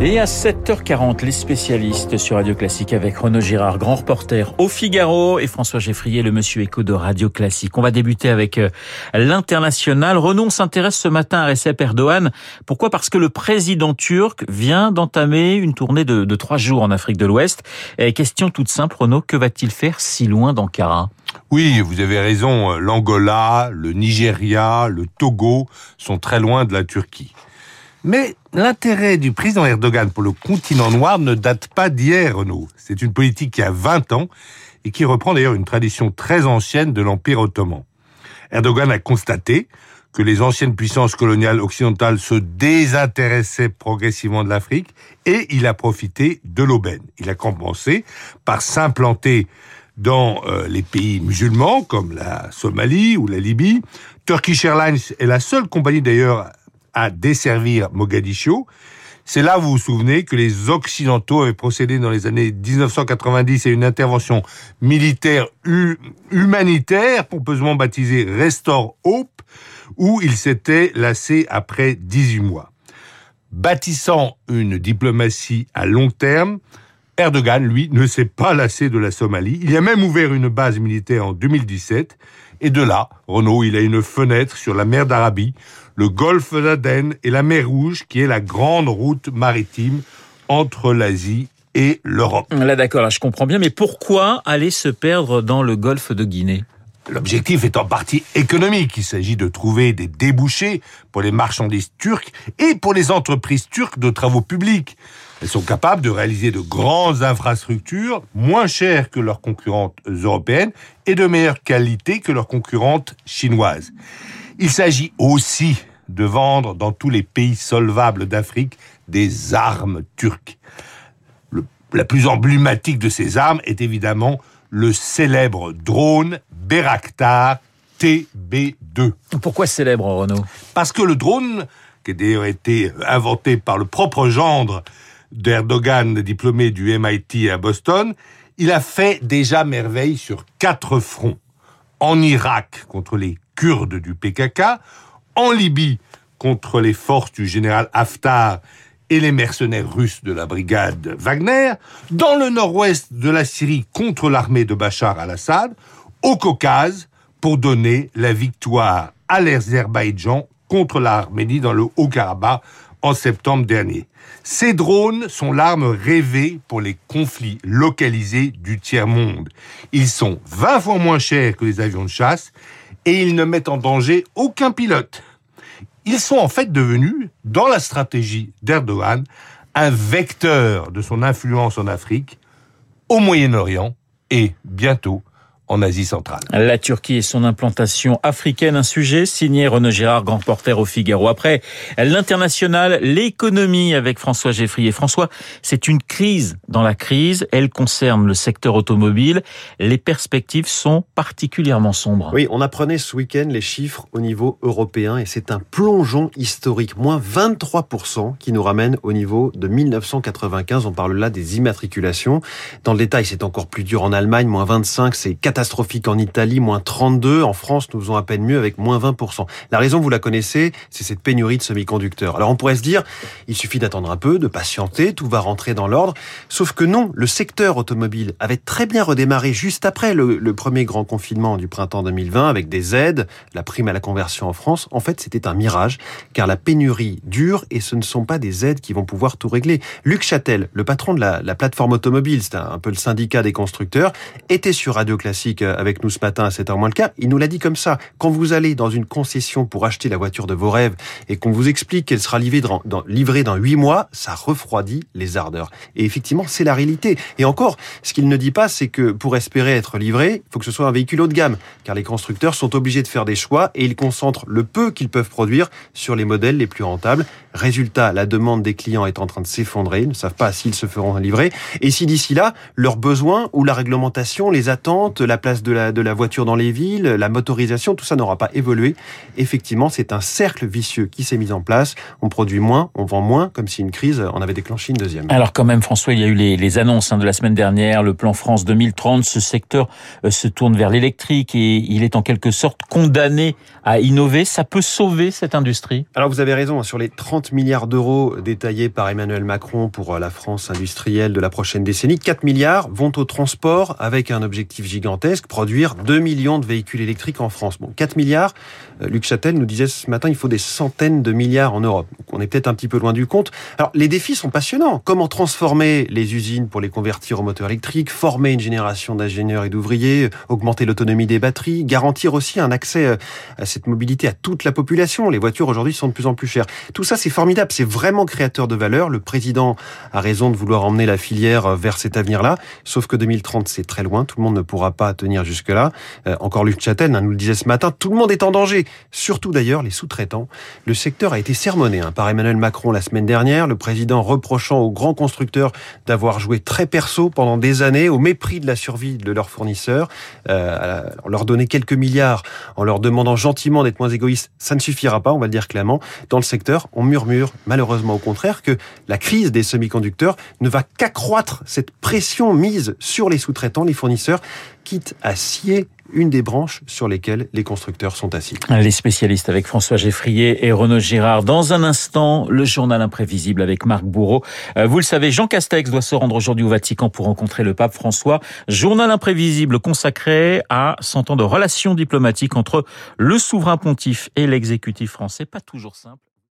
Et à 7h40, les spécialistes sur Radio Classique avec Renaud Girard, grand reporter au Figaro, et François Geffrier, le monsieur écho de Radio Classique. On va débuter avec euh, l'international. Renaud s'intéresse ce matin à Recep Erdogan. Pourquoi? Parce que le président turc vient d'entamer une tournée de, de trois jours en Afrique de l'Ouest. Question toute simple, Renaud, que va-t-il faire si loin d'Ankara? Oui, vous avez raison, l'Angola, le Nigeria, le Togo sont très loin de la Turquie. Mais l'intérêt du président Erdogan pour le continent noir ne date pas d'hier, Renaud. C'est une politique qui a 20 ans et qui reprend d'ailleurs une tradition très ancienne de l'Empire ottoman. Erdogan a constaté que les anciennes puissances coloniales occidentales se désintéressaient progressivement de l'Afrique et il a profité de l'aubaine. Il a compensé par s'implanter dans euh, les pays musulmans comme la Somalie ou la Libye. Turkish Airlines est la seule compagnie d'ailleurs à desservir Mogadiscio. C'est là, vous vous souvenez, que les Occidentaux avaient procédé dans les années 1990 à une intervention militaire humanitaire, pompeusement baptisée Restore Hope, où ils s'étaient lassés après 18 mois. Bâtissant une diplomatie à long terme, Erdogan, lui, ne s'est pas lassé de la Somalie. Il a même ouvert une base militaire en 2017. Et de là, Renault, il a une fenêtre sur la mer d'Arabie, le golfe d'Aden et la mer Rouge, qui est la grande route maritime entre l'Asie et l'Europe. Là, d'accord, là, je comprends bien. Mais pourquoi aller se perdre dans le golfe de Guinée? L'objectif est en partie économique. Il s'agit de trouver des débouchés pour les marchandises turques et pour les entreprises turques de travaux publics. Elles sont capables de réaliser de grandes infrastructures moins chères que leurs concurrentes européennes et de meilleure qualité que leurs concurrentes chinoises. Il s'agit aussi de vendre dans tous les pays solvables d'Afrique des armes turques. la plus emblématique de ces armes est évidemment le célèbre drone Beraktar TB2. Pourquoi célèbre, Renaud? Parce que le drone, qui a d'ailleurs été inventé par le propre gendre d'Erdogan, diplômé du MIT à Boston, il a fait déjà merveille sur quatre fronts. En Irak, contre les Kurdes du PKK, en Libye, contre les forces du général Haftar et les mercenaires russes de la brigade Wagner, dans le nord-ouest de la Syrie contre l'armée de Bachar al-Assad, au Caucase, pour donner la victoire à l'Azerbaïdjan contre l'Arménie dans le Haut-Karabakh en septembre dernier. Ces drones sont l'arme rêvée pour les conflits localisés du tiers-monde. Ils sont 20 fois moins chers que les avions de chasse et ils ne mettent en danger aucun pilote. Ils sont en fait devenus, dans la stratégie d'Erdogan, un vecteur de son influence en Afrique, au Moyen-Orient et bientôt en Asie centrale. La Turquie et son implantation africaine, un sujet signé Renaud Girard, grand porteur au Figaro. Après l'international, l'économie avec François Geffrier. François, c'est une crise dans la crise. Elle concerne le secteur automobile. Les perspectives sont particulièrement sombres. Oui, on apprenait ce week-end les chiffres au niveau européen et c'est un plongeon historique, moins 23% qui nous ramène au niveau de 1995. On parle là des immatriculations. Dans le détail, c'est encore plus dur en Allemagne, moins 25, c'est catastrophique en Italie, moins 32. En France, nous faisons à peine mieux avec moins 20%. La raison, vous la connaissez, c'est cette pénurie de semi-conducteurs. Alors on pourrait se dire, il suffit d'attendre un peu, de patienter, tout va rentrer dans l'ordre. Sauf que non, le secteur automobile avait très bien redémarré juste après le, premier grand confinement du printemps 2020 avec des aides, la prime à la conversion en France. En fait, c'était un mirage, car la pénurie dure et ce ne sont pas des aides qui vont pouvoir tout régler. Luc Châtel, le patron de la, la plateforme automobile, c'est un peu le syndicat des constructeurs, était sur Radio Classique euh, avec nous ce matin à 7h moins le quart, il nous l'a dit comme ça. Quand vous allez dans une concession pour acheter la voiture de vos rêves et qu'on vous explique qu'elle sera livrée dans, dans, livrée dans 8 mois, ça refroidit les ardeurs. Et effectivement, c'est la réalité. Et encore, ce qu'il ne dit pas, c'est que pour espérer être livré, il faut que ce soit un véhicule haut de gamme, car les constructeurs sont obligés de faire des choix et ils concentrent le peu qu'ils peuvent produire sur les modèles les plus rentables. Résultat, la demande des clients est en train de s'effondrer, ils ne savent pas s'ils se feront livrer. Et si d'ici là, leurs besoins ou la réglementation, les attentes, la la place de la, de la voiture dans les villes, la motorisation, tout ça n'aura pas évolué. Effectivement, c'est un cercle vicieux qui s'est mis en place. On produit moins, on vend moins, comme si une crise en avait déclenché une deuxième. Alors quand même, François, il y a eu les, les annonces hein, de la semaine dernière, le plan France 2030. Ce secteur euh, se tourne vers l'électrique et il est en quelque sorte condamné à innover. Ça peut sauver cette industrie? Alors vous avez raison, hein, sur les 30 milliards d'euros détaillés par Emmanuel Macron pour euh, la France industrielle de la prochaine décennie, 4 milliards vont au transport avec un objectif gigantesque, produire 2 millions de véhicules électriques en France. Bon, 4 milliards, euh, Luc Châtel nous disait ce matin, il faut des centaines de milliards en Europe. On est peut-être un petit peu loin du compte. Alors les défis sont passionnants. Comment transformer les usines pour les convertir au moteur électrique, former une génération d'ingénieurs et d'ouvriers, augmenter l'autonomie des batteries, garantir aussi un accès euh, à cette mobilité à toute la population. Les voitures aujourd'hui sont de plus en plus chères. Tout ça c'est formidable, c'est vraiment créateur de valeur. Le président a raison de vouloir emmener la filière vers cet avenir-là. Sauf que 2030 c'est très loin, tout le monde ne pourra pas tenir jusque-là. Euh, encore Luc Châtel hein, nous le disait ce matin, tout le monde est en danger. Surtout d'ailleurs les sous-traitants. Le secteur a été sermonné hein, par Emmanuel Macron la semaine dernière, le président reprochant aux grands constructeurs d'avoir joué très perso pendant des années au mépris de la survie de leurs fournisseurs. Euh, leur donnait quelques milliards en leur demandant gentiment d'être moins égoïstes. Ça ne suffira pas, on va le dire clairement. Dans le secteur, on murmure malheureusement au contraire que la crise des semi-conducteurs ne va qu'accroître cette pression mise sur les sous-traitants, les fournisseurs, à scier une des branches sur lesquelles les constructeurs sont assis. Les spécialistes avec François Geffrier et Renaud Girard. Dans un instant, le journal imprévisible avec Marc Bourreau. Euh, vous le savez, Jean Castex doit se rendre aujourd'hui au Vatican pour rencontrer le pape François. Journal imprévisible consacré à 100 ans de relations diplomatiques entre le souverain pontife et l'exécutif français. Pas toujours simple.